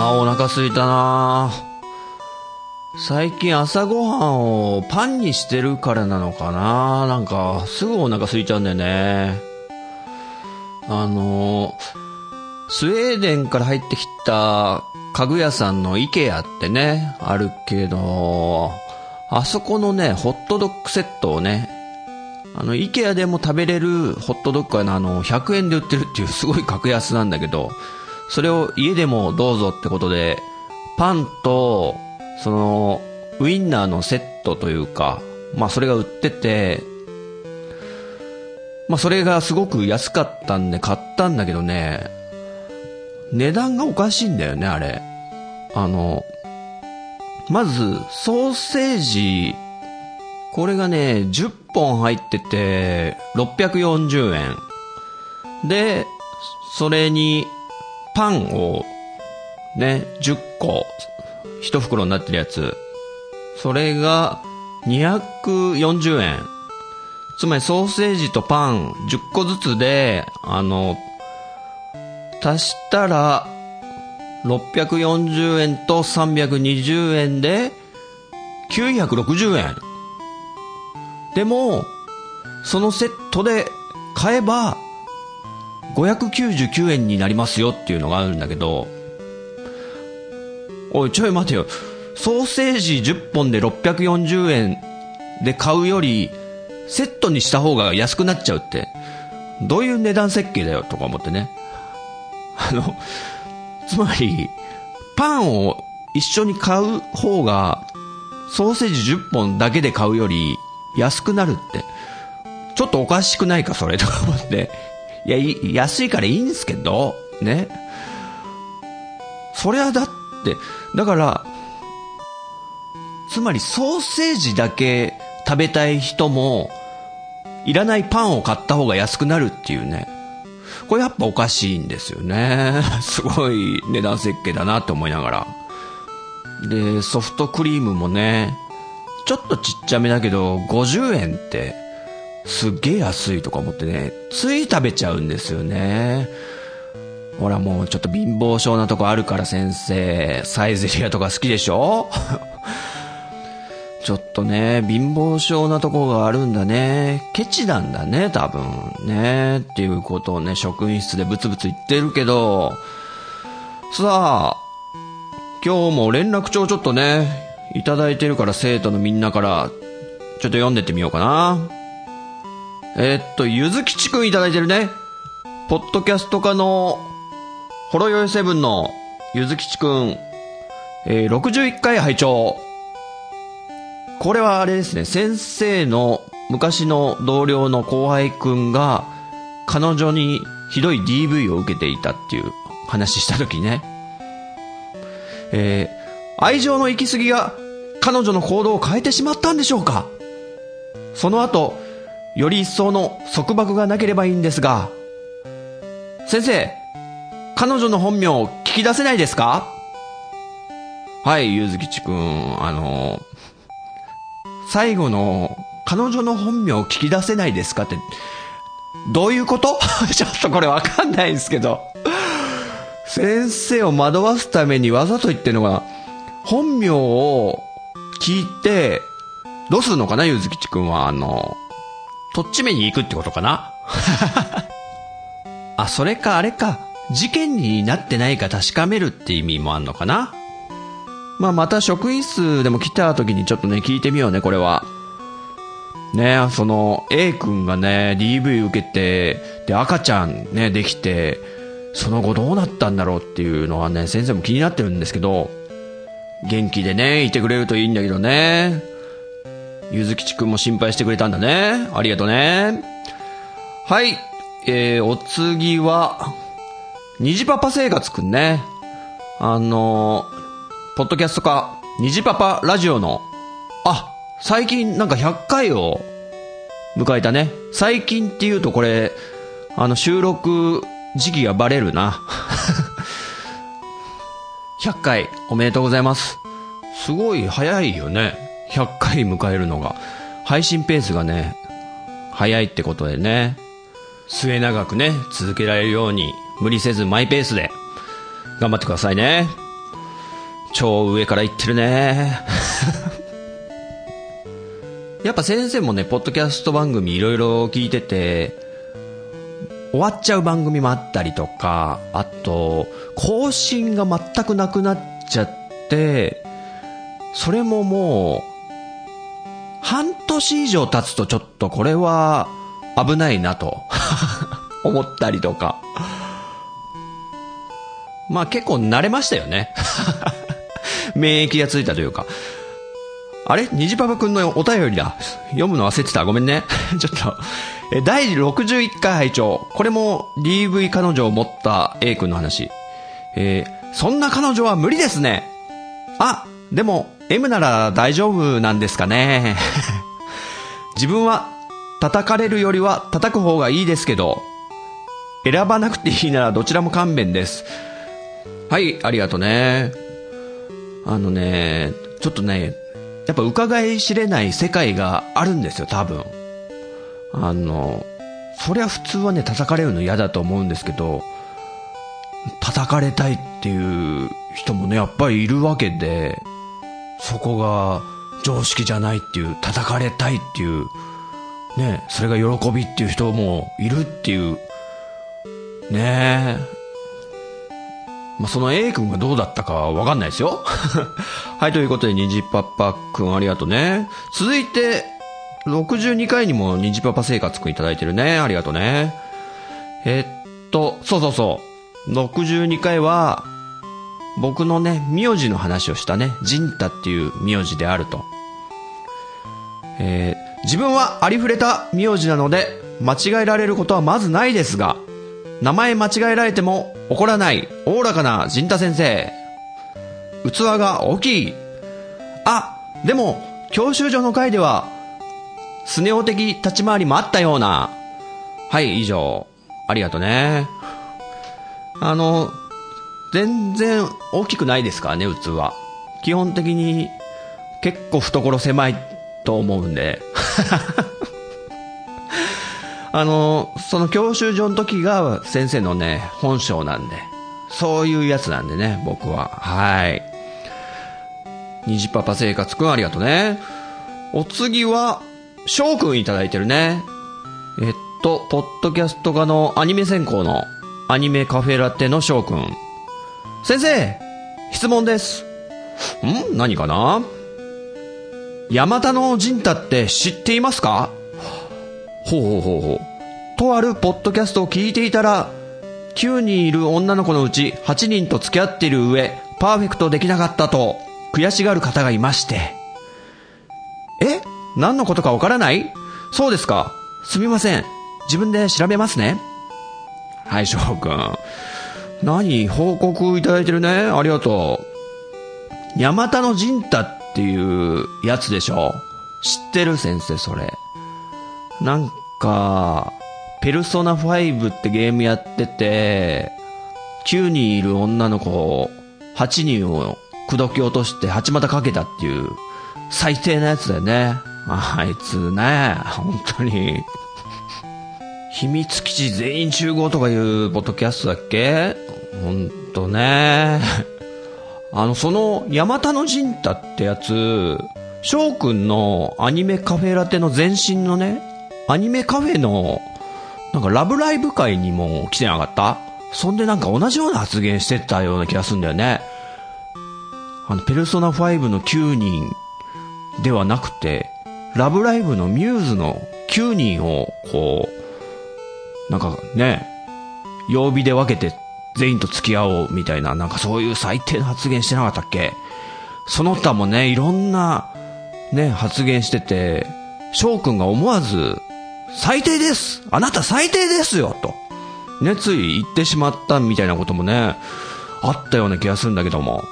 あーお腹すいたな。最近朝ごはんをパンにしてるからなのかな。なんかすぐお腹空いちゃうんだよね。あのスウェーデンから入ってきた家具屋さんの IKEA ってねあるけどあそこのねホットドッグセットをねあの、イケアでも食べれるホットドッグはあの、100円で売ってるっていうすごい格安なんだけど、それを家でもどうぞってことで、パンと、その、ウインナーのセットというか、まあそれが売ってて、まあそれがすごく安かったんで買ったんだけどね、値段がおかしいんだよね、あれ。あの、まず、ソーセージ、これがね、10本入ってて、640円。で、それに、パンを、ね、10個、1袋になってるやつ。それが、240円。つまりソーセージとパン10個ずつで、あの、足したら、640円と320円で、960円。でも、そのセットで買えば、599円になりますよっていうのがあるんだけど、おい、ちょい待てよ。ソーセージ10本で640円で買うより、セットにした方が安くなっちゃうって、どういう値段設計だよとか思ってね。あの、つまり、パンを一緒に買う方が、ソーセージ10本だけで買うより安くなるって、ちょっとおかしくないか、それとか思って。いや、い安いからいいんですけど、ね。そりゃだって、だから、つまりソーセージだけ食べたい人も、いらないパンを買った方が安くなるっていうね。これやっぱおかしいんですよね。すごい値段設計だなって思いながら。で、ソフトクリームもね、ちょっとちっちゃめだけど、50円って、すっげえ安いとか思ってね、つい食べちゃうんですよね。ほらもうちょっと貧乏症なとこあるから先生、サイゼリアとか好きでしょ？ちょっとね、貧乏症なとこがあるんだね。ケチなんだね、多分。ね。っていうことをね、職員室でブツブツ言ってるけど、さあ、今日も連絡帳ちょっとね、いただいてるから生徒のみんなから、ちょっと読んでってみようかな。えー、っと、ゆずきちくんいただいてるね。ポッドキャスト家の、ほろよいセブンのゆずきちくん、えー、61回拝聴これはあれですね、先生の昔の同僚の後輩くんが、彼女にひどい DV を受けていたっていう話した時ね。えー、愛情の行き過ぎが彼女の行動を変えてしまったんでしょうか？その後、より一層の束縛がなければいいんですが、先生、彼女の本名を聞き出せないですか？はい、ゆずきちくん、あの、最後の、彼女の本名を聞き出せないですかって、どういうこと？ちょっとこれわかんないんですけど。先生を惑わすためにわざと言ってるのが、本名を聞いて、どうするのかな、ゆずきちくんは。あの、とっちめに行くってことかな？あ、それかあれか。事件になってないか確かめるって意味もあんのかな？まあ、また職員室でも来た時にちょっとね、聞いてみようね、これは。ねその、A 君がね、DV 受けて、で、赤ちゃんね、できて、その後どうなったんだろうっていうのはね、先生も気になってるんですけど、元気でね、いてくれるといいんだけどね。ゆずきちくんも心配してくれたんだね。ありがとうね。はい。えー、お次は、虹パパ生活くんね。あのポッドキャストか、虹パパラジオの、あ、最近なんか100回を迎えたね。最近って言うとこれ、あの収録時期がバレるな。100回おめでとうございます。すごい早いよね。100回迎えるのが。配信ペースがね、早いってことでね。末永くね、続けられるように、無理せずマイペースで、頑張ってくださいね。超上から言ってるね。やっぱ先生もね、ポッドキャスト番組いろいろ聞いてて、終わっちゃう番組もあったりとか、あと、更新が全くなくなっちゃって、それももう、半年以上経つとちょっとこれは危ないなと 思ったりとか。まあ結構慣れましたよね。免疫がついたというか。あれ？虹パパくんのお便りだ。読むの忘れてた。ごめんね。ちょっと。え、第61回拝聴これも DV 彼女を持った A 君の話。えーそんな彼女は無理ですね。あ、でも M なら大丈夫なんですかね。自分は叩かれるよりは叩く方がいいですけど、選ばなくていいならどちらも勘弁です。はい、ありがとうね。あのね、ちょっとね、やっぱ伺い知れない世界があるんですよ、多分。あの、そりゃ普通はね、叩かれるの嫌だと思うんですけど、叩かれたいっていう人もね、やっぱりいるわけで、そこが常識じゃないっていう、叩かれたいっていう、ね、それが喜びっていう人もいるっていう、ねえ。まあ、その A 君がどうだったかわかんないですよ。はい、ということで、虹パパくんありがとうね。続いて、62回にも虹パパ生活くんいただいてるね。ありがとうね。えっと、そうそうそう。62回は、僕のね、名字の話をしたね。ジンタっていう名字であると。えー自分はありふれた名字なので、間違えられることはまずないですが、名前間違えられても怒らない、おおらかな陣太先生。器が大きい。あ、でも、教習所の会では、スネ夫的立ち回りもあったような。はい、以上。ありがとね。あの、全然大きくないですからね、器。基本的に結構懐狭いと思うんで。あの、その教習所の時が先生のね、本性なんで。そういうやつなんでね、僕は。はい。虹パパ生活くんありがとうね。お次は、翔くんいただいてるね。えっと、ポッドキャスト家のアニメ専攻のアニメカフェラテの翔くん。先生、質問です。ん？何かな？山田の陣太って知っていますか？ほうほうほうほう。とあるポッドキャストを聞いていたら、9人いる女の子のうち8人と付き合っている上、パーフェクトできなかったと悔しがる方がいまして。え？何のことかわからない？そうですか。すみません。自分で調べますね。はい、翔くん。何報告いただいてるね。ありがとう。山田の陣太っていうやつでしょ知ってる先生、それ。なんか、ペルソナ5ってゲームやってて、9人いる女の子を、8人を口説き落として八股かけたっていう、最低なやつだよね。あいつね、本当に。秘密基地全員集合とかいうポッドキャストだっけ？ほんとね。あの、その、ヤマタのジンタってやつ、翔くんのアニメカフェラテの前身のね、アニメカフェの、なんかラブライブ会にも来てなかった？そんでなんか同じような発言してたような気がするんだよね。あの、ペルソナ5の9人ではなくて、ラブライブのミューズの9人を、こう、なんかね、曜日で分けて全員と付き合おうみたいな、なんかそういう最低な発言してなかったっけ？その他もね、いろんな、ね、発言してて、翔くんが思わず、最低ですあなた最低ですよと。ね、つい行ってしまったみたいなこともね、あったような気がするんだけども。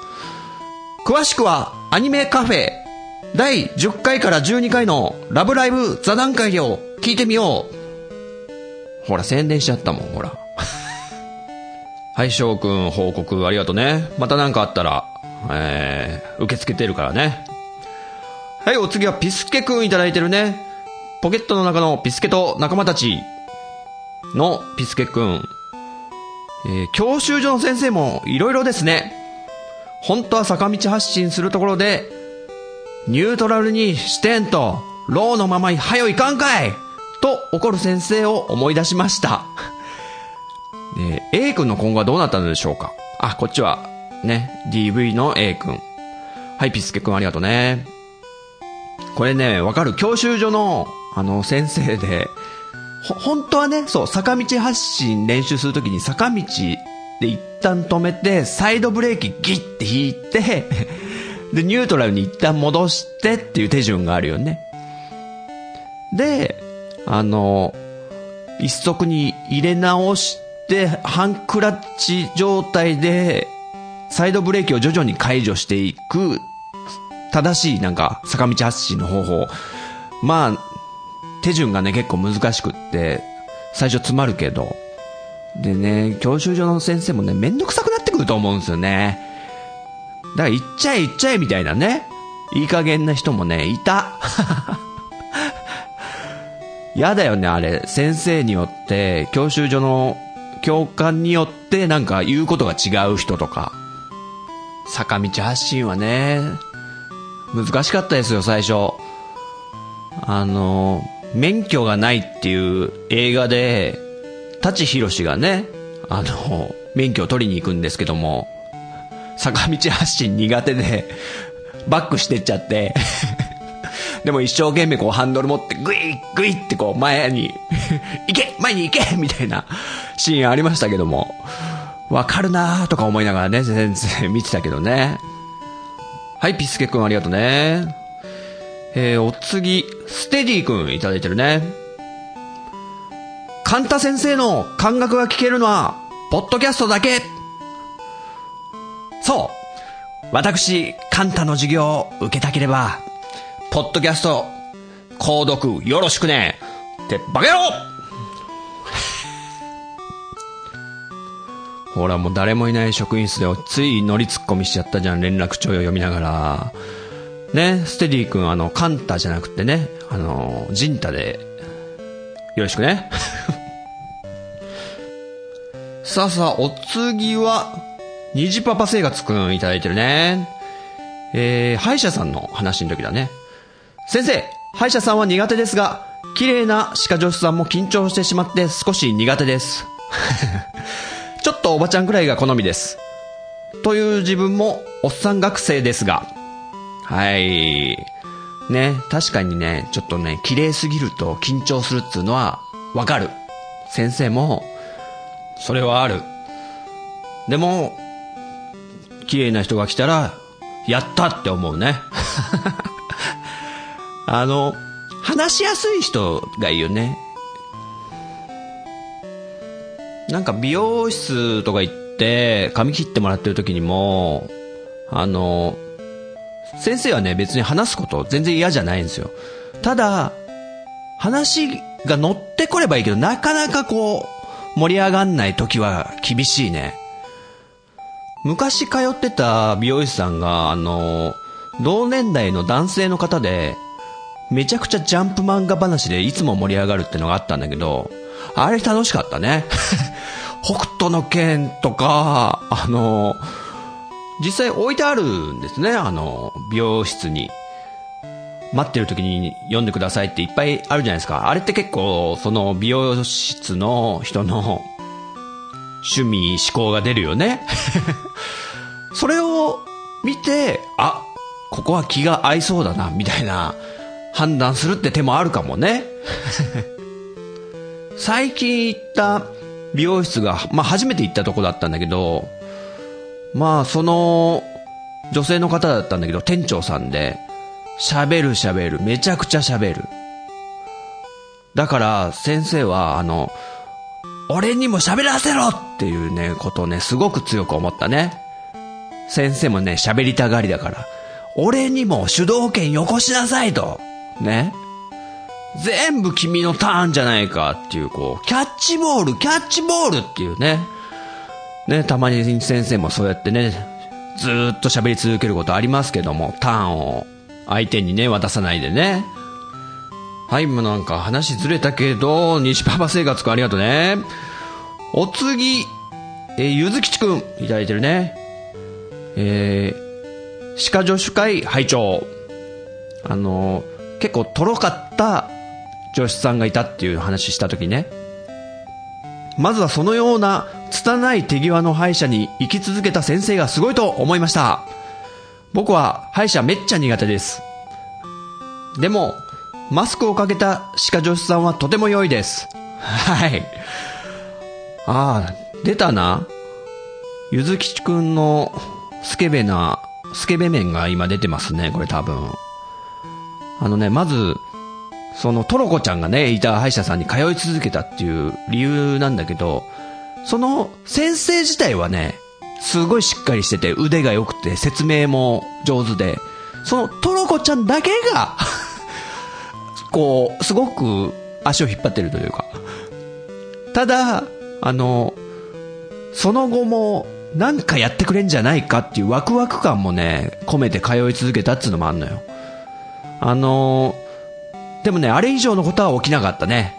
詳しくは、アニメカフェ、第10回から12回のラブライブ座談会を聞いてみよう。ほら、宣伝しちゃったもん、ほら。はい、翔くん報告ありがとうね。また何かあったら、えー、受け付けてるからね。はい、お次はピスケくんいただいてるね。ポケットの中のピスケと仲間たちのピスケくん。えー、教習所の先生も色々ですね。本当は坂道発進するところで、ニュートラルにしてんと、ローのままはよいかんかいと怒る先生を思い出しました。え、A 君の今後はどうなったのでしょうか？あ、こっちは、ね、DV の A 君。はい、ピスケ君ありがとうね。これね、わかる？教習所の、あの、先生で、ほ、本当はね、そう、坂道発進練習するときに坂道で一旦止めて、サイドブレーキギッて引いて で、ニュートラルに一旦戻してっていう手順があるよね。で、あの、一足に入れ直して、半クラッチ状態で、サイドブレーキを徐々に解除していく、正しいなんか坂道発進の方法。まあ、手順がね結構難しくって、最初詰まるけど。でね、教習所の先生もね、めんどくさくなってくると思うんですよね。だから行っちゃえ行っちゃえみたいなね。いい加減な人もね、いた。やだよね、あれ。先生によって、教習所の教官によってなんか言うことが違う人とか。坂道発進はね、難しかったですよ、最初。あの、免許がないっていう映画で、舘ひろしがね、あの、免許を取りに行くんですけども、坂道発進苦手で、バックしてっちゃってでも一生懸命こうハンドル持ってグイッグイってこう前に 行け前に行けみたいなシーンありましたけども、わかるなーとか思いながらね、全然見てたけどね。はい、ピスケくんありがとうね。えー、お次、ステディくんいただいてるね。カンタ先生の感覚が聞けるのは、ポッドキャストだけそう。私、カンタの授業を受けたければ、ポッドキャスト、購読よろしくね。ってバカ野郎ほらもう誰もいない職員室でつい乗りツッコミしちゃったじゃん、連絡帳を読みながら。ね、ステディ君あの、カンタじゃなくてね、あの、ジンタで、よろしくね。さあさあ、お次は、虹パパ生活くんいただいてるね。えー、歯医者さんの話の時だね。先生、歯医者さんは苦手ですが、綺麗な歯科助手さんも緊張してしまって少し苦手です。ちょっとおばちゃんくらいが好みです。という自分もおっさん学生ですが。はい。ね、確かにね、ちょっとね、綺麗すぎると緊張するっていうのはわかる。先生も、それはある。でも、綺麗な人が来たら、やったって思うね。あの、話しやすい人がいいよね。なんか美容室とか行って髪切ってもらってる時にも、あの、先生はね別に話すこと全然嫌じゃないんですよ。ただ、話が乗ってこればいいけど、なかなかこう、盛り上がんない時は厳しいね。昔通ってた美容師さんが、あの、同年代の男性の方で、めちゃくちゃジャンプ漫画話でいつも盛り上がるってのがあったんだけど、あれ楽しかったね。北斗の剣とか、あの、実際置いてあるんですね、あの、美容室に。待ってる時に読んでくださいっていっぱいあるじゃないですか。あれって結構、その美容室の人の趣味、思考が出るよね。それを見て、あ、ここは気が合いそうだな、みたいな判断するって手もあるかもね。最近行った美容室が、まあ初めて行ったとこだったんだけど、まあその女性の方だったんだけど、店長さんで、喋る喋る、めちゃくちゃ喋る。だから先生は、あの、俺にも喋らせろっていうね、ことをね、すごく強く思ったね。先生もね、喋りたがりだから、俺にも主導権よこしなさいと。ね。全部君のターンじゃないかっていう、こう、キャッチボール、キャッチボールっていうね。ね、たまに先生もそうやってね、ずっと喋り続けることありますけども、ターンを相手にね、渡さないでね。はい、もうなんか話ずれたけど、西パパ生活くんありがとうね。お次、えーゆずきちくん、いただいてるね。えー、歯科助手会拝聴あのー結構とろかった助手さんがいたっていう話した時ね。まずはそのような拙い手際の歯医者に生き続けた先生がすごいと思いました。僕は歯医者めっちゃ苦手です。でも、マスクをかけた歯科助手さんはとても良いです。はい。ああ、出たな。ゆずきちくんのスケベな、スケベ面が今出てますね、これ多分。あのね、まず、そのトロコちゃんがね、いた歯医者さんに通い続けたっていう理由なんだけど、その先生自体はね、すごいしっかりしてて腕が良くて説明も上手で、そのトロコちゃんだけが、こう、すごく足を引っ張ってるというか。ただ、あの、その後もなんかやってくれんじゃないかっていうワクワク感もね、込めて通い続けたっていうのもあんのよ。あのでもね、あれ以上のことは起きなかったね。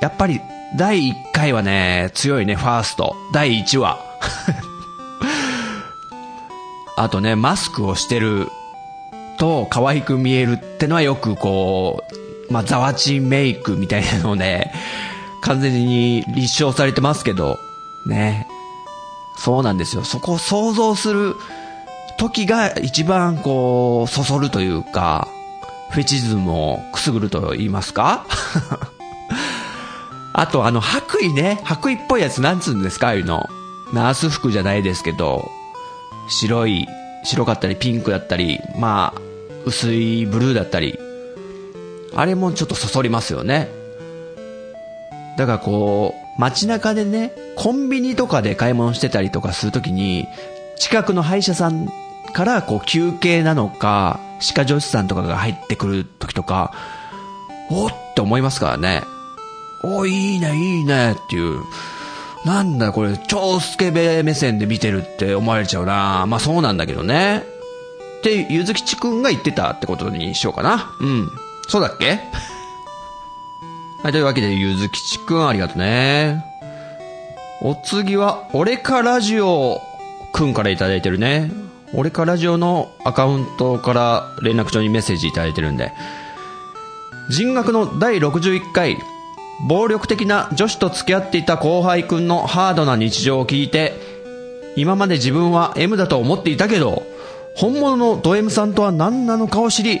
やっぱり、第1回はね、強いね、ファースト。第1話。あとね、マスクをしてると可愛く見えるってのはよくこう、まあ、ザワチンメイクみたいなので、完全に立証されてますけど、ね。そうなんですよ。そこを想像する時が一番こう、そそるというか、フェチズムをくすぐると言いますか？あとあの白衣ね、白衣っぽいやつなんつうんですか？ああいうの。ナース服じゃないですけど、白い、白かったりピンクだったり、まあ、薄いブルーだったり、あれもちょっとそそりますよね。だからこう、街中でね、コンビニとかで買い物してたりとかするときに、近くの歯医者さんからこう休憩なのか、歯科助手さんとかが入ってくるときとか、おって思いますからね。おいいね、いいねっていう。なんだこれ、超スケベ目線で見てるって思われちゃうなまあそうなんだけどね。って、ゆずきちくんが言ってたってことにしようかな。うん。そうだっけ？はい、というわけで、ゆずきちくんありがとね。お次は、俺かラジオくんからいただいてるね。俺かラジオのアカウントから連絡帳にメッセージいただいてるんで。人学の第61回、暴力的な女子と付き合っていた後輩くんのハードな日常を聞いて、今まで自分は M だと思っていたけど、本物のド M さんとは何なのかを知り、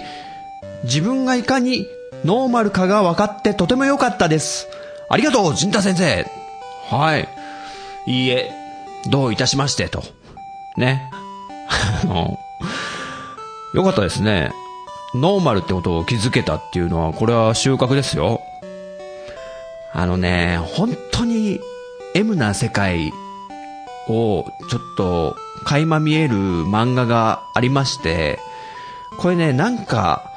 自分がいかにノーマルかが分かってとても良かったです。ありがとう、陣太先生。はい。いいえ、どういたしまして、と。ね。あのよかったですね。ノーマルってことを気づけたっていうのは、これは収穫ですよ。あのね、本当に M な世界をちょっと垣間見える漫画がありまして、これね、なんか、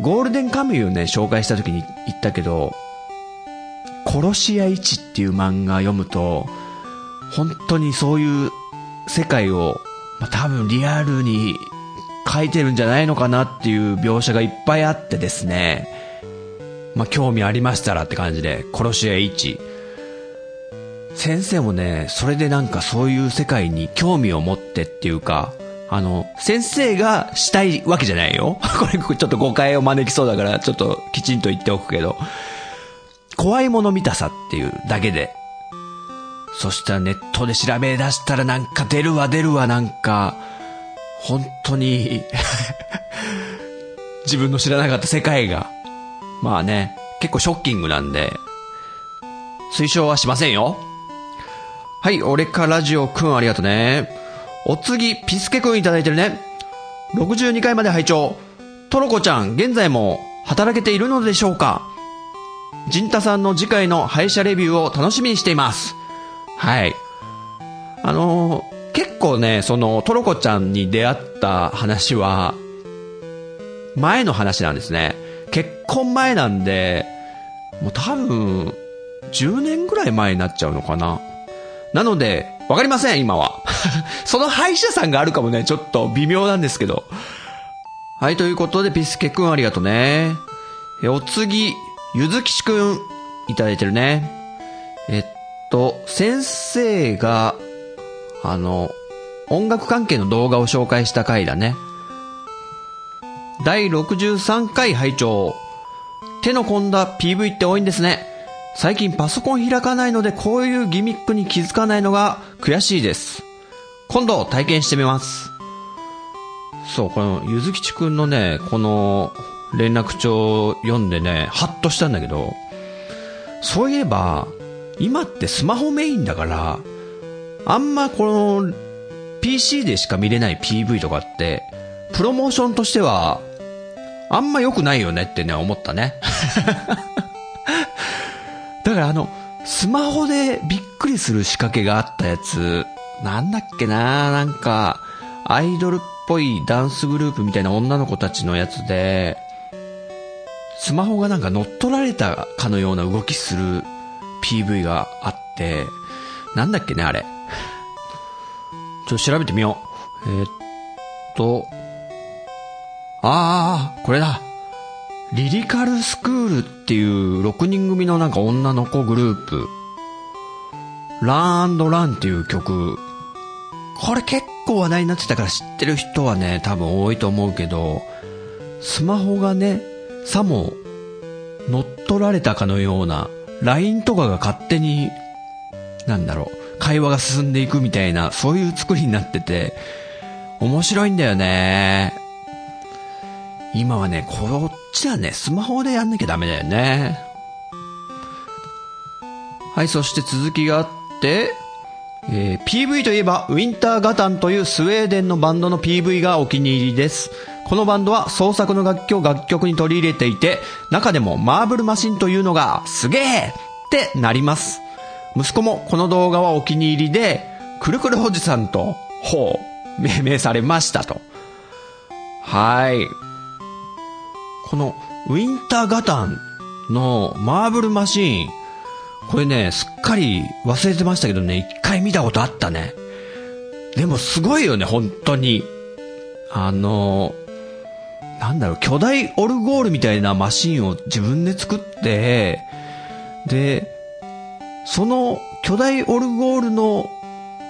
ゴールデンカムイをね、紹介した時に言ったけど、殺し屋一っていう漫画読むと、本当にそういう世界を、まあ、多分リアルに書いてるんじゃないのかなっていう描写がいっぱいあってですね、まあ、興味ありましたらって感じで、殺し屋一。先生もね、それでなんかそういう世界に興味を持ってっていうか、あの、先生がしたいわけじゃないよ。これちょっと誤解を招きそうだから、ちょっときちんと言っておくけど、怖いもの見たさっていうだけで。そしたらネットで調べ出したらなんか出るわ出るわなんか、本当に 自分の知らなかった世界が。まあね、結構ショッキングなんで、推奨はしませんよ。はい、俺かラジオくんありがとね。お次、ピスケくんいただいてるね。62回まで拝聴トロコちゃん、現在も働けているのでしょうかジンタさんの次回の廃車レビューを楽しみにしています。はい。あのー結構ね、その、トロコちゃんに出会った話は、前の話なんですね。結婚前なんで、もう多分、10年ぐらい前になっちゃうのかな。なので、わかりません、今は。その歯医者さんがあるかもね、ちょっと微妙なんですけど。はい、ということで、ピスケくんありがとうね。え、お次、ゆずきちくん、いただいてるね。えっと、先生が、あの、音楽関係の動画を紹介した回だね。第63回拝聴手の込んだ PV って多いんですね。最近パソコン開かないのでこういうギミックに気づかないのが悔しいです。今度体験してみます。そう、このゆずきちくんのね、この連絡帳を読んでね、ハッとしたんだけど、そういえば、今ってスマホメインだから、あんまこの PC でしか見れない PV とかって、プロモーションとしては、あんま良くないよねってね、思ったね。だからあの、スマホでびっくりする仕掛けがあったやつ、なんだっけななんか、アイドルっぽいダンスグループみたいな女の子たちのやつで、スマホがなんか乗っ取られたかのような動きする PV があって、なんだっけね、あれ。ちょっと調べてみよう。えーっと、ああ、これだ。リリカルスクールっていう6人組のなんか女の子グループ。ランランっていう曲。これ結構話題になってたから知ってる人はね、多分多いと思うけど、スマホがね、さも乗っ取られたかのような、LINE とかが勝手に、なんだろう、会話が進んでいくみたいな、そういう作りになってて、面白いんだよね。今はね、こっちはね、スマホでやんなきゃダメだよね。はい、そして続きがあって、えー PV といえば、ウィンターガタンというスウェーデンのバンドの PV がお気に入りです。このバンドは創作の楽器を楽曲に取り入れていて、中でもマーブルマシンというのがすげえってなります。息子もこの動画はお気に入りで、くるくるおじさんと、ほう、命名されましたと。はい。このウィンターガタンのマーブルマシーン、これね、すっかり忘れてましたけどね、一回見たことあったね。でもすごいよね、本当に。あの、なんだろう、巨大オルゴールみたいなマシンを自分で作って、で、その巨大オルゴールの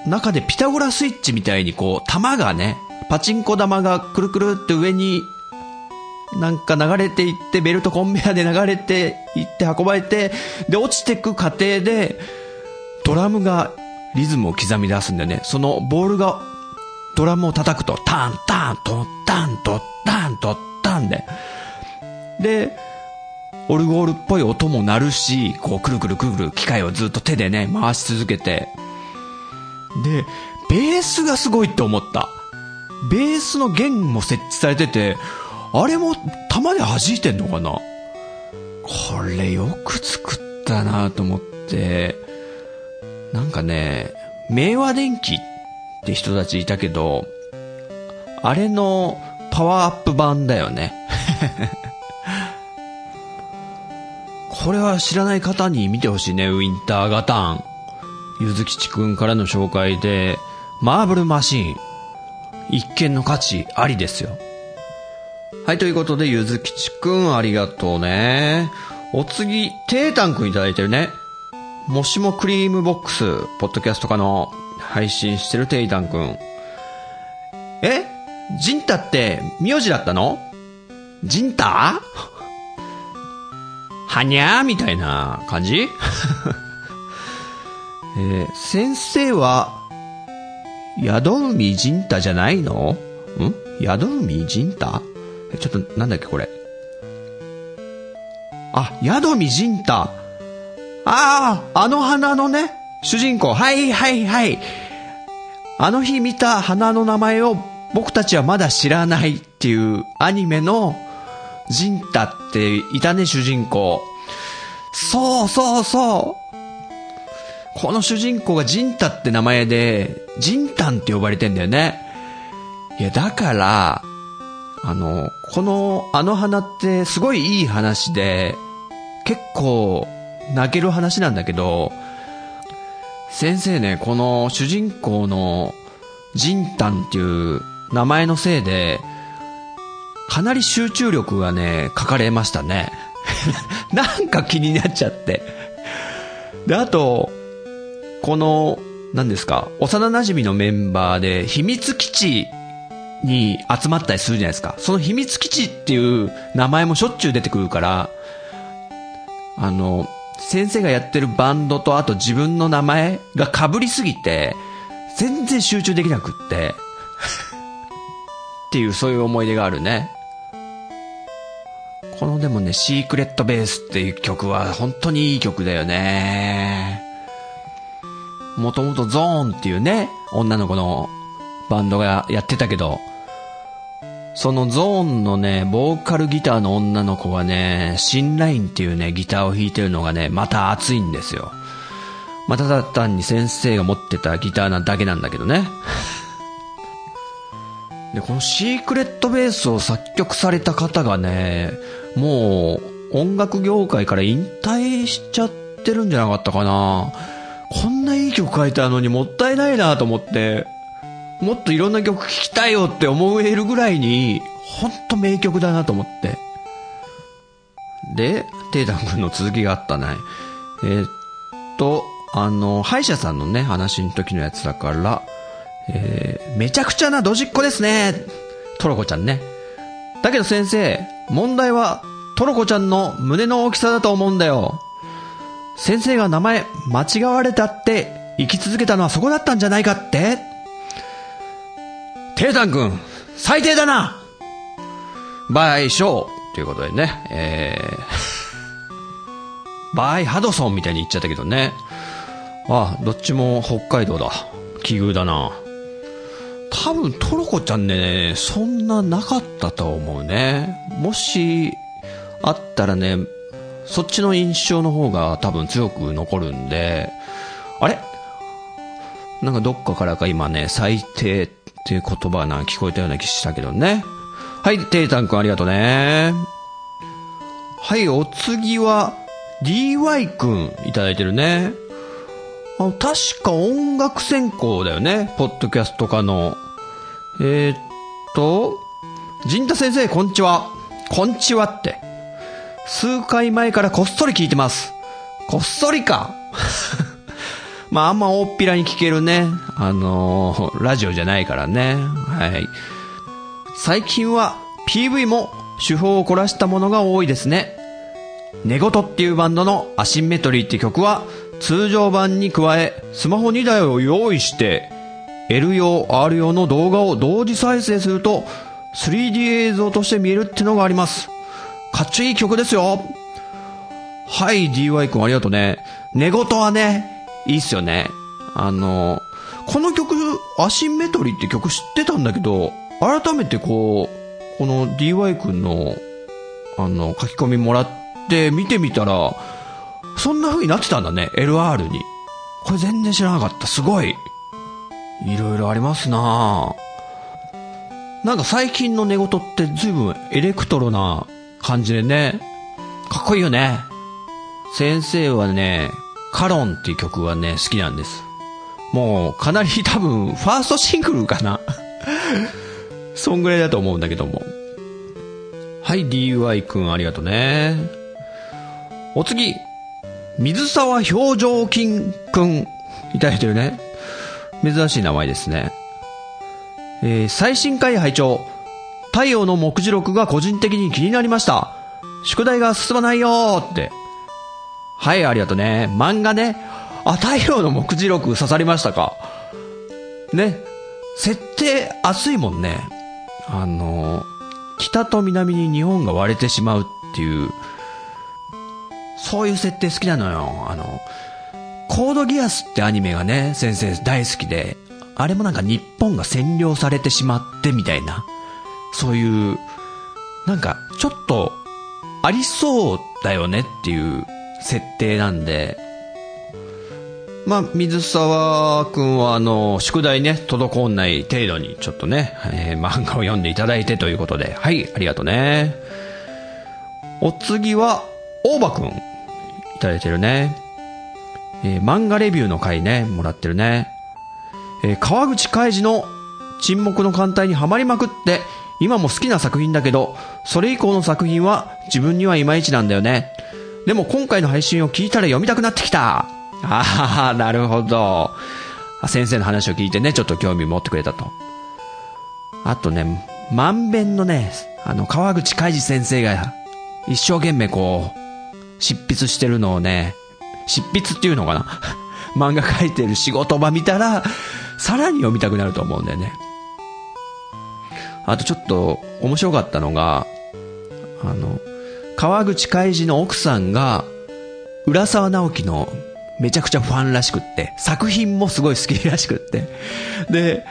中でピタゴラスイッチみたいにこう、玉がね、パチンコ玉がくるくるって上になんか流れていって、ベルトコンベヤで流れていって運ばれて、で、落ちてく過程で、ドラムがリズムを刻み出すんだよね。そのボールが、ドラムを叩くと、ターン、ターン、トン、タン、ト、タン、ト、タンで。で、オルゴールっぽい音も鳴るし、こう、くるくるくるくる機械をずっと手でね、回し続けて。で、ベースがすごいって思った。ベースの弦も設置されてて、あれも弾で弾いてんのかな？これよく作ったなと思って、なんかね、明和電機って人たちいたけど、あれのパワーアップ版だよね。これは知らない方に見てほしいね、ウィンターガタン。ゆずきちくんからの紹介で、マーブルマシーン。一見の価値ありですよ。はい、ということで、ゆずきちくん、ありがとうね。お次、テータンくんいただいてるね。もしもクリームボックス、ポッドキャストかの配信してるテイタンくん。え？ジンタって、名字だったの？ジンタ？はにゃーみたいな感じ？えー先生は、宿海ジンタじゃないの？ん？宿海ジンタ？えちょっと、なんだっけ、これ？あ、宿海ジンタ。ああ、あの花のね、主人公。はいはいはい。あの日見た花の名前を僕たちはまだ知らないっていうアニメのジンタっていたね、主人公。そうそうそう。この主人公がジンタって名前で、ジンタンって呼ばれてんだよね。いや、だから、あの、この、あの花ってすごいいい話で、結構泣ける話なんだけど、先生ね、この主人公のジンタンっていう名前のせいで、かなり集中力がね、書かれましたね。なんか気になっちゃって。で、あと、この、何ですか、幼馴染のメンバーで、秘密基地に集まったりするじゃないですか。その秘密基地っていう名前もしょっちゅう出てくるから、あの、先生がやってるバンドとあと自分の名前が被りすぎて、全然集中できなくって、っていうそういう思い出があるね。このでもね、シークレットベースっていう曲は本当にいい曲だよね。もともとゾーンっていうね、女の子のバンドがやってたけど、そのゾーンのね、ボーカルギターの女の子がね、シンラインっていうね、ギターを弾いてるのがね、また熱いんですよ。まあ、ただ単に先生が持ってたギターなだけなんだけどね。で、このシークレットベースを作曲された方がね、もう音楽業界から引退しちゃってるんじゃなかったかな。こんないい曲書いたのにもったいないなと思って、もっといろんな曲聴きたいよって思えるぐらいに、ほんと名曲だなと思って。で、テータン君の続きがあったね。えーっと、あの、歯医者さんのね、話の時のやつだから、えーめちゃくちゃなドジっ子ですね。トロコちゃんね。だけど先生、問題は、トロコちゃんの胸の大きさだと思うんだよ。先生が名前間違われたって生き続けたのはそこだったんじゃないかってテータン君、最低だなバイショーということでね、えー、バイハドソンみたいに言っちゃったけどね。あ、どっちも北海道だ。奇遇だな。多分トロコちゃんね、そんななかったと思うね。もし、あったらね、そっちの印象の方が多分強く残るんで、あれ？なんかどっかからか今ね、最低っていう言葉が聞こえたような気したけどね。はい、テイタン君ありがとうね。はい、お次は、DY 君いただいてるね。あの確か音楽専攻だよね。ポッドキャスト科の。えー、っと、陣田先生、こんちは。こんちはって。数回前からこっそり聞いてます。こっそりか。まあ、あんま大っぴらに聞けるね。あのーラジオじゃないからね。はい。最近は PV も手法を凝らしたものが多いですね。寝言っていうバンドのアシンメトリーって曲は通常版に加えスマホ2台を用意して L 用 R 用の動画を同時再生すると 3D 映像として見えるってのがあります。かっちょいい曲ですよ。はい、DY 君ありがとうね。寝言はね、いいっすよね。あの、この曲、アシンメトリーって曲知ってたんだけど、改めてこう、この DY 君の、あの、書き込みもらって見てみたら、そんな風になってたんだね、LR に。これ全然知らなかった。すごい。いろいろありますななんか最近の寝言って随分エレクトロな感じでね、かっこいいよね。先生はね、カロンっていう曲はね、好きなんです。もう、かなり多分、ファーストシングルかな。そんぐらいだと思うんだけども。はい、DY くんありがとうね。お次、水沢表情筋くん、いただいてるね。珍しい名前ですね。えー最新回拝聴太陽の目次録が個人的に気になりました。宿題が進まないよーって。はい、ありがとうね。漫画ね。あ、太陽の目次録刺さりましたか。ね。設定熱いもんね。あの、北と南に日本が割れてしまうっていう、そういう設定好きなのよ。あの、コードギアスってアニメがね、先生大好きで、あれもなんか日本が占領されてしまってみたいな、そういう、なんかちょっとありそうだよねっていう設定なんで、まあ、水沢くんは、あの、宿題ね、滞んない程度に、ちょっとね、えー、漫画を読んでいただいてということで、はい、ありがとうね。お次は、大場くん、いただいてるね。えー、漫画レビューの回ね、もらってるね。えー、川口海二の沈黙の艦隊にはまりまくって、今も好きな作品だけど、それ以降の作品は自分にはいまいちなんだよね。でも今回の配信を聞いたら読みたくなってきた。ああ、なるほど。先生の話を聞いてね、ちょっと興味持ってくれたと。あとね、万遍のね、あの、川口海二先生が一生懸命こう、執筆してるのをね、執筆っていうのかな？漫画描いてる仕事場見たら、さらに読みたくなると思うんだよね。あとちょっと面白かったのが、あの、川口海二の奥さんが、浦沢直樹のめちゃくちゃファンらしくって、作品もすごい好きらしくって、で、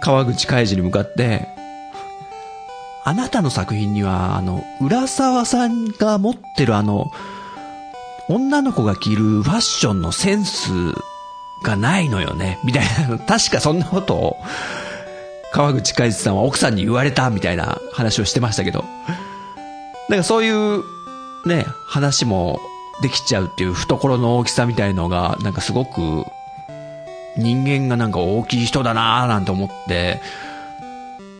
川口海二に向かって、あなたの作品には、あの、浦沢さんが持ってるあの、女の子が着るファッションのセンスがないのよね、みたいな、確かそんなことを、川口海二さんは奥さんに言われた、みたいな話をしてましたけど、なんかそういう、ね、話もできちゃうっていう懐の大きさみたいのが、なんかすごく、人間がなんか大きい人だなぁなんて思って、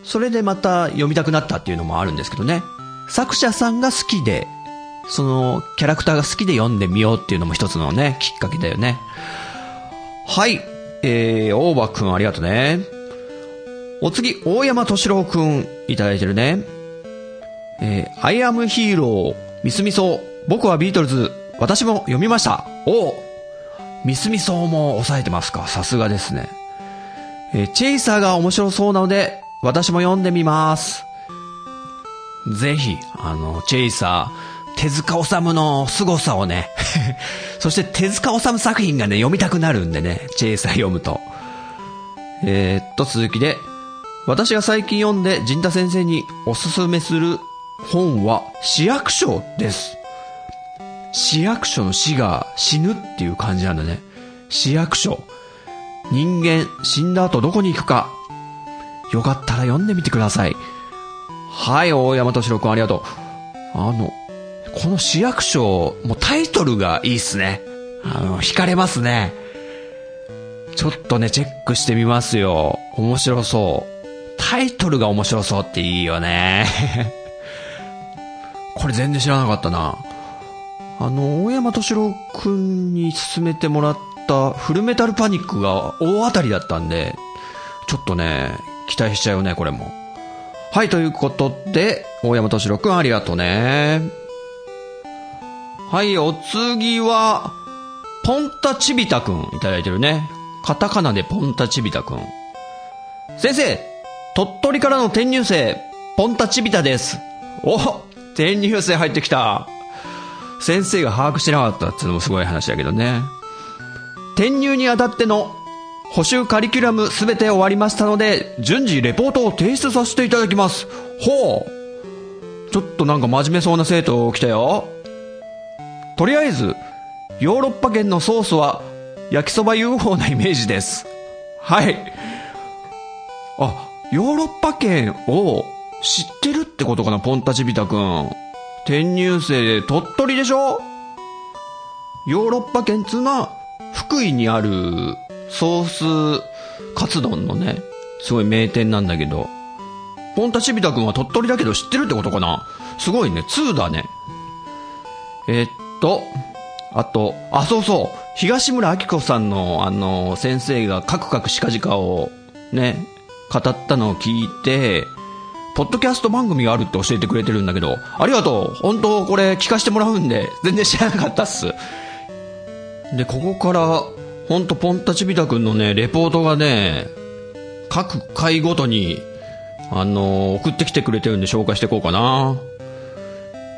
それでまた読みたくなったっていうのもあるんですけどね。作者さんが好きで、そのキャラクターが好きで読んでみようっていうのも一つのね、きっかけだよね。はい。えー、大場くんありがとうね。お次、大山敏郎くんいただいてるね。えー、I am hero, ミスミソ、僕はビートルズ、私も読みました。おミスミソも抑えてますかさすがですね。えー、チェイサーが面白そうなので、私も読んでみます。ぜひ、あの、チェイサー、手塚治虫の凄さをね そして手塚治虫作品がね、読みたくなるんでね、チェイサー読むと。えー、っと、続きで、私が最近読んで、陣太先生におすすめする本は、市役所です。市役所の死が死ぬっていう感じなんだね。市役所。人間、死んだ後どこに行くか。よかったら読んでみてください。はい、大山敏郎くんありがとう。あの、この市役所、もうタイトルがいいっすね。あの、惹かれますね。ちょっとね、チェックしてみますよ。面白そう。タイトルが面白そうっていいよね。これ全然知らなかったな。あの、大山敏郎くんに勧めてもらったフルメタルパニックが大当たりだったんで、ちょっとね、期待しちゃうね、これも。はい、ということで、大山敏郎くんありがとうね。はい、お次は、ポンタチビタくんいただいてるね。カタカナでポンタチビタくん。先生、鳥取からの転入生、ポンタチビタです。お転入生入ってきた。先生が把握してなかったっていうのもすごい話だけどね。転入にあたっての補修カリキュラムすべて終わりましたので、順次レポートを提出させていただきます。ほう。ちょっとなんか真面目そうな生徒来たよ。とりあえず、ヨーロッパ圏のソースは焼きそば UFO なイメージです。はい。あ、ヨーロッパ圏を知ってるってことかな、ポンタチビタくん。転入生で鳥取でしょ？ヨーロッパ圏つうのは福井にあるソースカツ丼のね、すごい名店なんだけど、ポンタチビタ君は鳥取だけど知ってるってことかな？すごいね、2だね。えー、っと、あと、あ、そうそう、東村明子さんの、あの、先生がカクカクしかじかをね、語ったのを聞いて、ポッドキャスト番組があるって教えてくれてるんだけど、ありがとう本当これ聞かせてもらうんで、全然知らなかったっす。で、ここから、ほんとポンタチビタ君のね、レポートがね、各回ごとに、あのー、送ってきてくれてるんで紹介していこうかな。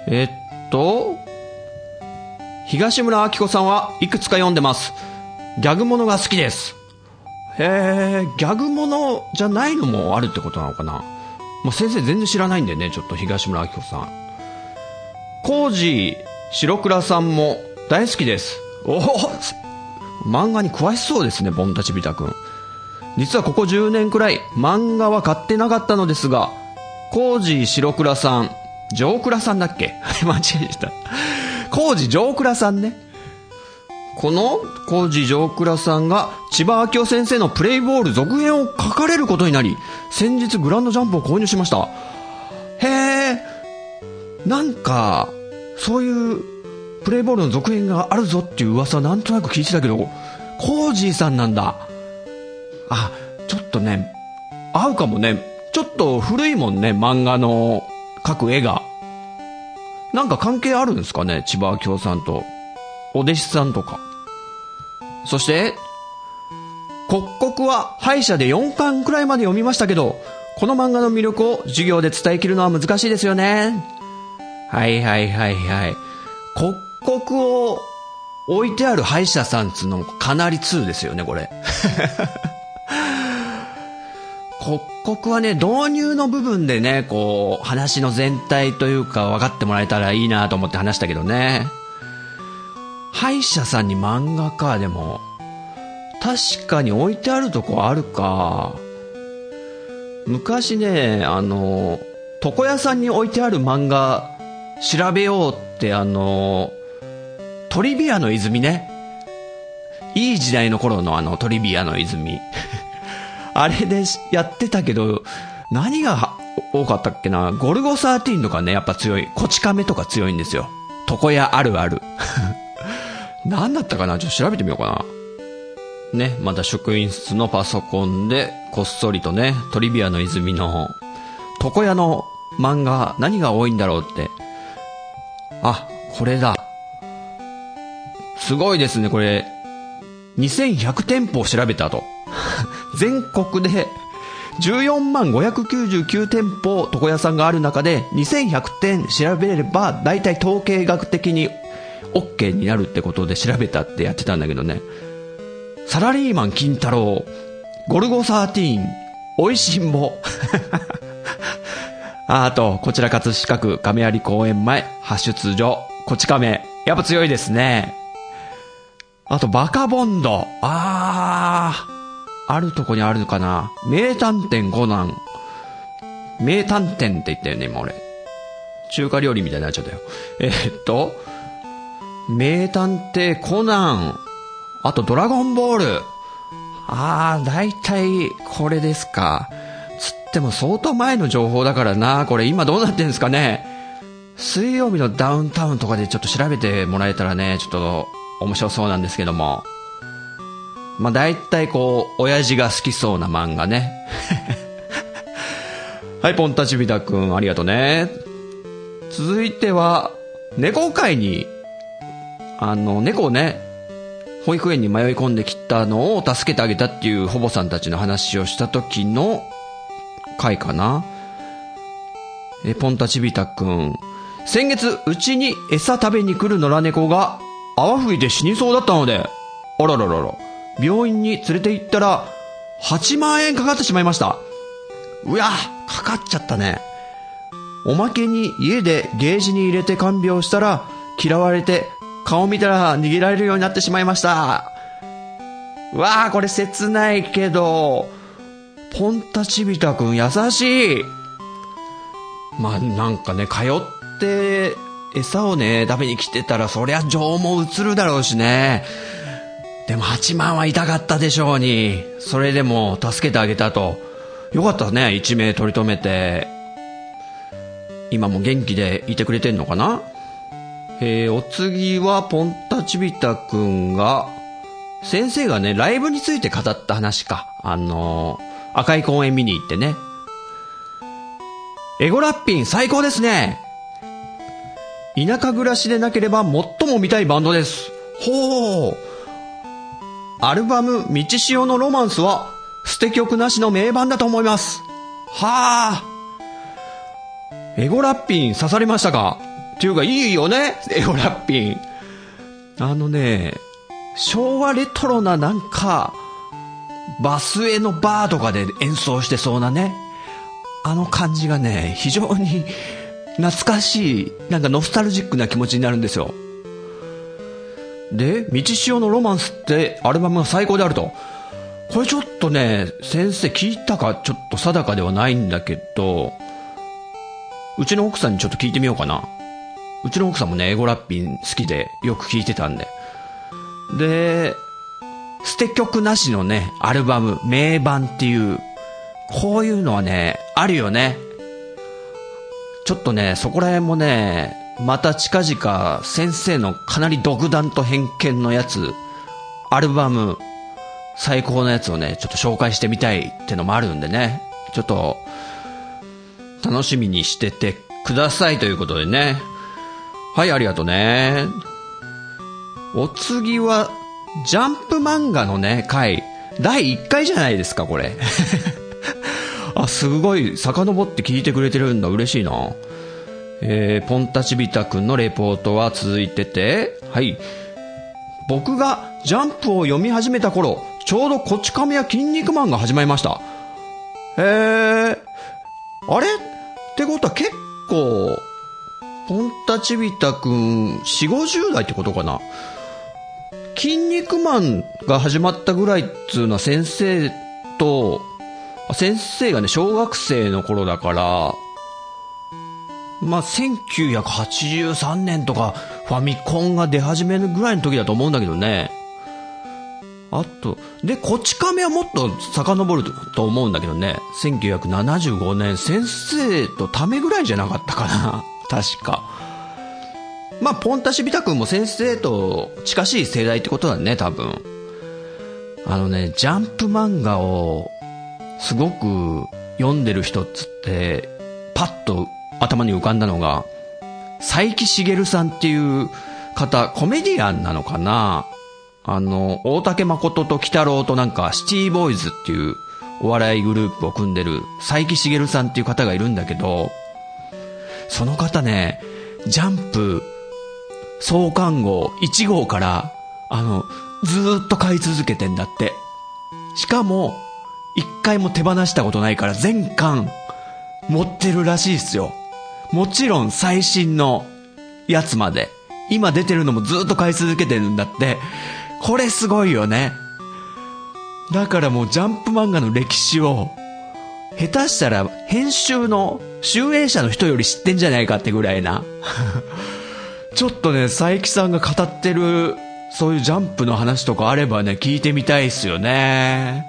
えっと、東村明子さんはいくつか読んでます。ギャグものが好きです。へえ、ギャグものじゃないのもあるってことなのかな。まあ、先生全然知らないんでね、ちょっと東村明子さん。コージー、白倉さんも大好きです。おお漫画に詳しそうですね、ボンタチビタくん。実はここ10年くらい、漫画は買ってなかったのですが、コージー白倉さん、ジョークラさんだっけ？間違えた。コージジョークラさんね。このコージジョークラさんが千葉明夫先生のプレイボール続編を書かれることになり、先日グランドジャンプを購入しました。へえ、なんか、そういうプレイボールの続編があるぞっていう噂はなんとなく聞いてたけど、コージーさんなんだ。あ、ちょっとね、合うかもね。ちょっと古いもんね、漫画の描く絵が。なんか関係あるんですかね、千葉明夫さんと。お弟子さんとか。そして、刻々は歯医者で4巻くらいまで読みましたけど、この漫画の魅力を授業で伝えきるのは難しいですよね。はいはいはいはい。刻々を置いてある歯医者さんつうのかなり2ですよね、これ。刻 々はね、導入の部分でね、こう、話の全体というか分かってもらえたらいいなと思って話したけどね。歯医者さんに漫画か、でも。確かに置いてあるとこあるか。昔ね、あの、床屋さんに置いてある漫画調べようってあの、トリビアの泉ね。いい時代の頃のあのトリビアの泉。あれでやってたけど、何が多かったっけな？ゴルゴ13とかね、やっぱ強い。こち亀とか強いんですよ。床屋あるある。何だったかな？ちょっと調べてみようかな。ね、また職員室のパソコンで、こっそりとね、トリビアの泉の、床屋の漫画、何が多いんだろうって。あ、これだ。すごいですね、これ。2100店舗を調べたと。全国で14万599店舗床屋さんがある中で2100点調べれば大体統計学的に OK になるってことで調べたってやってたんだけどね。サラリーマン金太郎、ゴルゴ13、おいしんぼ。あ あと、こちら葛飾区亀有公園前、発出所、こち亀。やっぱ強いですね。あと、バカボンド。あー、あるとこにあるのかな？名探偵コナン。名探偵って言ったよね、今俺。中華料理みたいになっちゃったよ。えー、っと、名探偵コナン。あと、ドラゴンボール。あー、だいたいこれですか。つっても相当前の情報だからな。これ今どうなってんですかね。水曜日のダウンタウンとかでちょっと調べてもらえたらね、ちょっと面白そうなんですけども。まあ、大体こう、親父が好きそうな漫画ね。はい、ポンタチビタくん、ありがとうね。続いては、猫界に、あの、猫をね、保育園に迷い込んできたのを助けてあげたっていう保母さんたちの話をした時の回かな。え、ポンタチビタくん。先月、うちに餌食べに来る野良猫が泡吹いて死にそうだったので、あらららら、病院に連れて行ったら、8万円かかってしまいました。うわ、かかっちゃったね。おまけに家でゲージに入れて看病したら、嫌われて、顔見たら逃げられるようになってしまいました。うわあ、これ切ないけど、ポンタチビタくん優しい。まあなんかね、通って餌をね、食べに来てたらそりゃ情も移るだろうしね。でも8万は痛かったでしょうに。それでも助けてあげたと。よかったね、一命取り留めて。今も元気でいてくれてんのかな？えー、お次はポンタチビタくんが、先生がね、ライブについて語った話か。あのー、赤い公園見に行ってね。エゴラッピン最高ですね田舎暮らしでなければ最も見たいバンドです。ほう。アルバム、道潮のロマンスは、捨て曲なしの名盤だと思います。はあ。エゴラッピン刺さりましたか？っていうか、いいよね？エゴラッピン。あのね、昭和レトロななんか、バスへのバーとかで演奏してそうなね。あの感じがね、非常に懐かしい、なんかノスタルジックな気持ちになるんですよ。で、道潮のロマンスってアルバムが最高であると。これちょっとね、先生聞いたかちょっと定かではないんだけど、うちの奥さんにちょっと聞いてみようかな。うちの奥さんもね、エゴラッピン好きでよく聞いてたんで。で、捨て曲なしのね、アルバム、名盤っていう、こういうのはね、あるよね。ちょっとね、そこら辺もね、また近々先生のかなり独断と偏見のやつ、アルバム、最高のやつをね、ちょっと紹介してみたいってのもあるんでね、ちょっと、楽しみにしててくださいということでね。はい、ありがとうね。お次は、ジャンプ漫画のね、回、第1回じゃないですか、これ。あ、すごい、遡って聞いてくれてるんだ、嬉しいな。えー、ポンタチビタくんのレポートは続いてて、はい。僕がジャンプを読み始めた頃、ちょうどこち亀や筋肉マンが始まりました。へえ、あれってことは結構、ポンタチビタくん、4、50代ってことかな？筋肉マンが始まったぐらいっつうのは先生と、先生がね、小学生の頃だから、まあ、1983年とか、ファミコンが出始めるぐらいの時だと思うんだけどね。あと、で、こち亀はもっと遡ると思うんだけどね。1975年、先生とためぐらいじゃなかったかな。確か。まあ、ポンタシビタ君も先生と近しい世代ってことだね、多分。あのね、ジャンプ漫画をすごく読んでる人っつって、パッと頭に浮かんだのが、佐伯茂さんっていう方、コメディアンなのかな？あの、大竹誠と鬼太郎となんか、シティボーイズっていうお笑いグループを組んでる佐伯茂さんっていう方がいるんだけど、その方ね、ジャンプ創刊号1号から、あの、ずーっと買い続けてんだって。しかも、一回も手放したことないから全巻持ってるらしいっすよ。もちろん最新のやつまで。今出てるのもずっと買い続けてるんだって。これすごいよね。だからもうジャンプ漫画の歴史を、下手したら編集の集英社の人より知ってんじゃないかってぐらいな。ちょっとね、佐伯さんが語ってる、そういうジャンプの話とかあればね、聞いてみたいっすよね。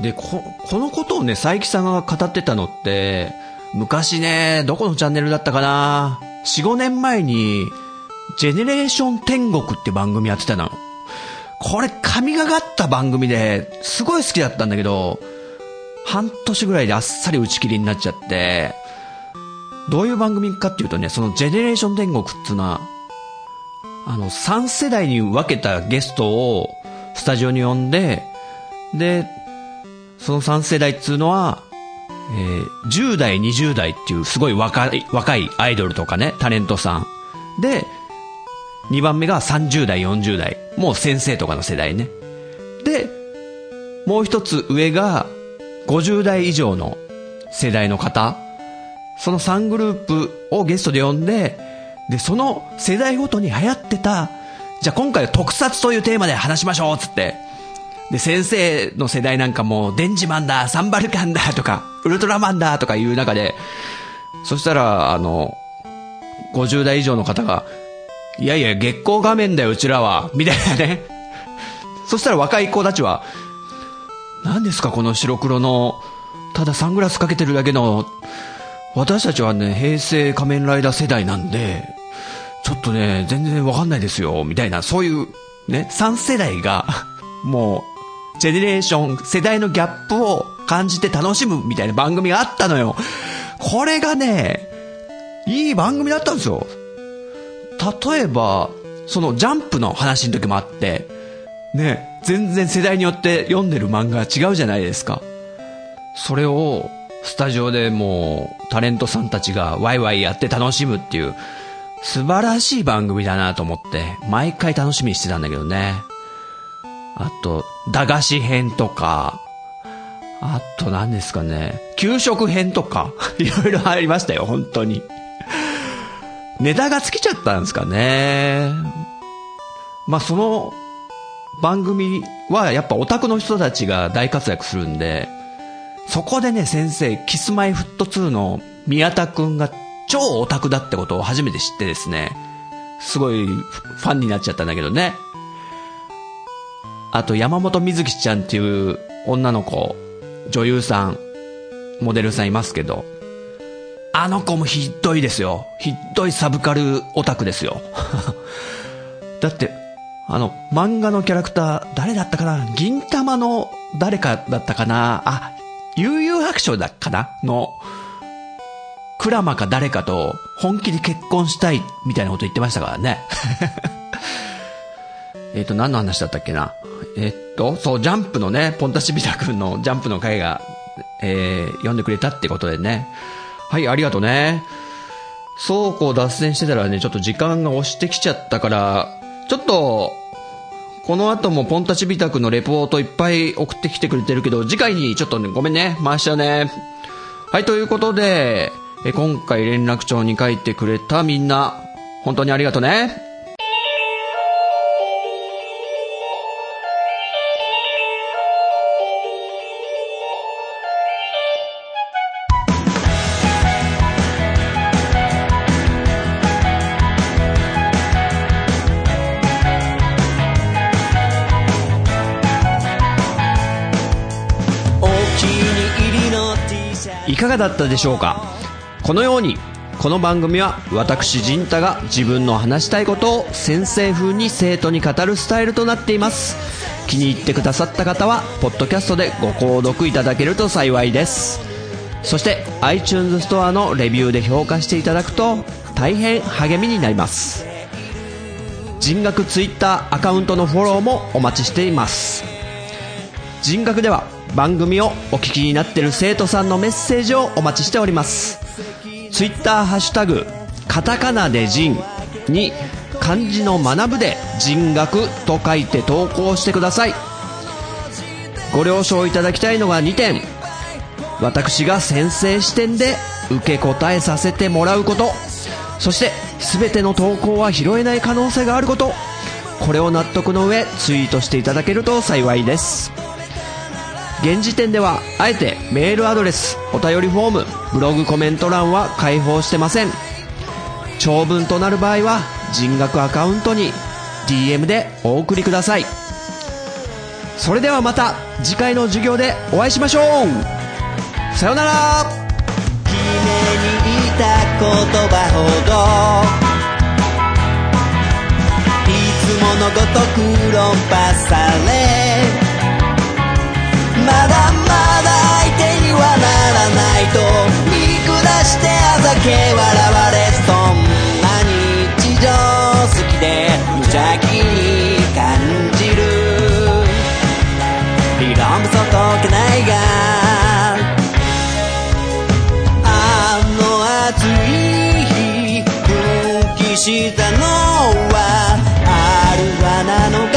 で、こ、このことをね、佐伯さんが語ってたのって、昔ね、どこのチャンネルだったかな ?4、5年前に、ジェネレーション天国って番組やってたの。これ神がかった番組で、すごい好きだったんだけど、半年ぐらいであっさり打ち切りになっちゃって、どういう番組かっていうとね、そのジェネレーション天国っていうのは、あの、3世代に分けたゲストをスタジオに呼んで、で、その3世代っていうのは、えー、10代、20代っていうすごい若い、若いアイドルとかね、タレントさん。で、2番目が30代、40代。もう先生とかの世代ね。で、もう一つ上が50代以上の世代の方。その3グループをゲストで呼んで、で、その世代ごとに流行ってた、じゃあ今回は特撮というテーマで話しましょうつって。で、先生の世代なんかも、デンジマンだ、サンバルカンだとか、ウルトラマンだとかいう中で、そしたら、あの、50代以上の方が、いやいや、月光画面だよ、うちらは。みたいなね。そしたら若い子たちは、何ですか、この白黒の、ただサングラスかけてるだけの、私たちはね、平成仮面ライダー世代なんで、ちょっとね、全然わかんないですよ、みたいな、そういう、ね、3世代が、もう、ジェネレーション、世代のギャップを感じて楽しむみたいな番組があったのよ。これがね、いい番組だったんですよ。例えば、そのジャンプの話の時もあって、ね、全然世代によって読んでる漫画が違うじゃないですか。それを、スタジオでもう、タレントさんたちがワイワイやって楽しむっていう、素晴らしい番組だなと思って、毎回楽しみにしてたんだけどね。あと、駄菓子編とか、あと何ですかね、給食編とか、いろいろありましたよ、本当に。ネタが尽きちゃったんですかね。まあその番組はやっぱオタクの人たちが大活躍するんで、そこでね、先生、キスマイフット2の宮田くんが超オタクだってことを初めて知ってですね、すごいファンになっちゃったんだけどね。あと山本瑞希ちゃんっていう女の子、女優さん、モデルさんいますけど、あの子もひどいですよ。ひどいサブカルオタクですよ。だって、あの、漫画のキャラクター、誰だったかな？銀玉の誰かだったかな？あ、悠々白書だっかな？の、クラマか誰かと本気で結婚したいみたいなこと言ってましたからね。えっと、何の話だったっけな？えっと、そう、ジャンプのね、ポンタシビタ君のジャンプの回が、えー、読んでくれたってことでね。はい、ありがとうね。そうこう脱線してたらね、ちょっと時間が押してきちゃったから、ちょっと、この後もポンタチビタクのレポートいっぱい送ってきてくれてるけど、次回にちょっとね、ごめんね、回しちゃうね。はい、ということで、え今回連絡帳に書いてくれたみんな、本当にありがとね。いかがだったでしょうか？このようにこの番組は私陣太が自分の話したいことを先生風に生徒に語るスタイルとなっています。気に入ってくださった方はポッドキャストでご購読いただけると幸いです。そして iTunes ストアのレビューで評価していただくと大変励みになります。人学 Twitter アカウントのフォローもお待ちしています。人学では番組をお聞きになってる生徒さんのメッセージをお待ちしております。ツイッターハッシュタグカタカナで人に漢字の学ぶで人学と書いて投稿してください。ご了承いただきたいのが2点。私が先生視点で受け答えさせてもらうこと。そして全ての投稿は拾えない可能性があること。これを納得の上ツイートしていただけると幸いです。現時点ではあえてメールアドレスお便りフォームブログコメント欄は開放してません。長文となる場合は人学アカウントに DM でお送りください。それではまた次回の授業でお会いしましょう。さようなら。君に言いた言葉ほどいつものごとく論破されだまだ相手にはならないと。見下してあざけ笑われそんな日常好きで無邪気に感じる。理論もそう解けないが。あの暑い日復帰したのはあるわなのか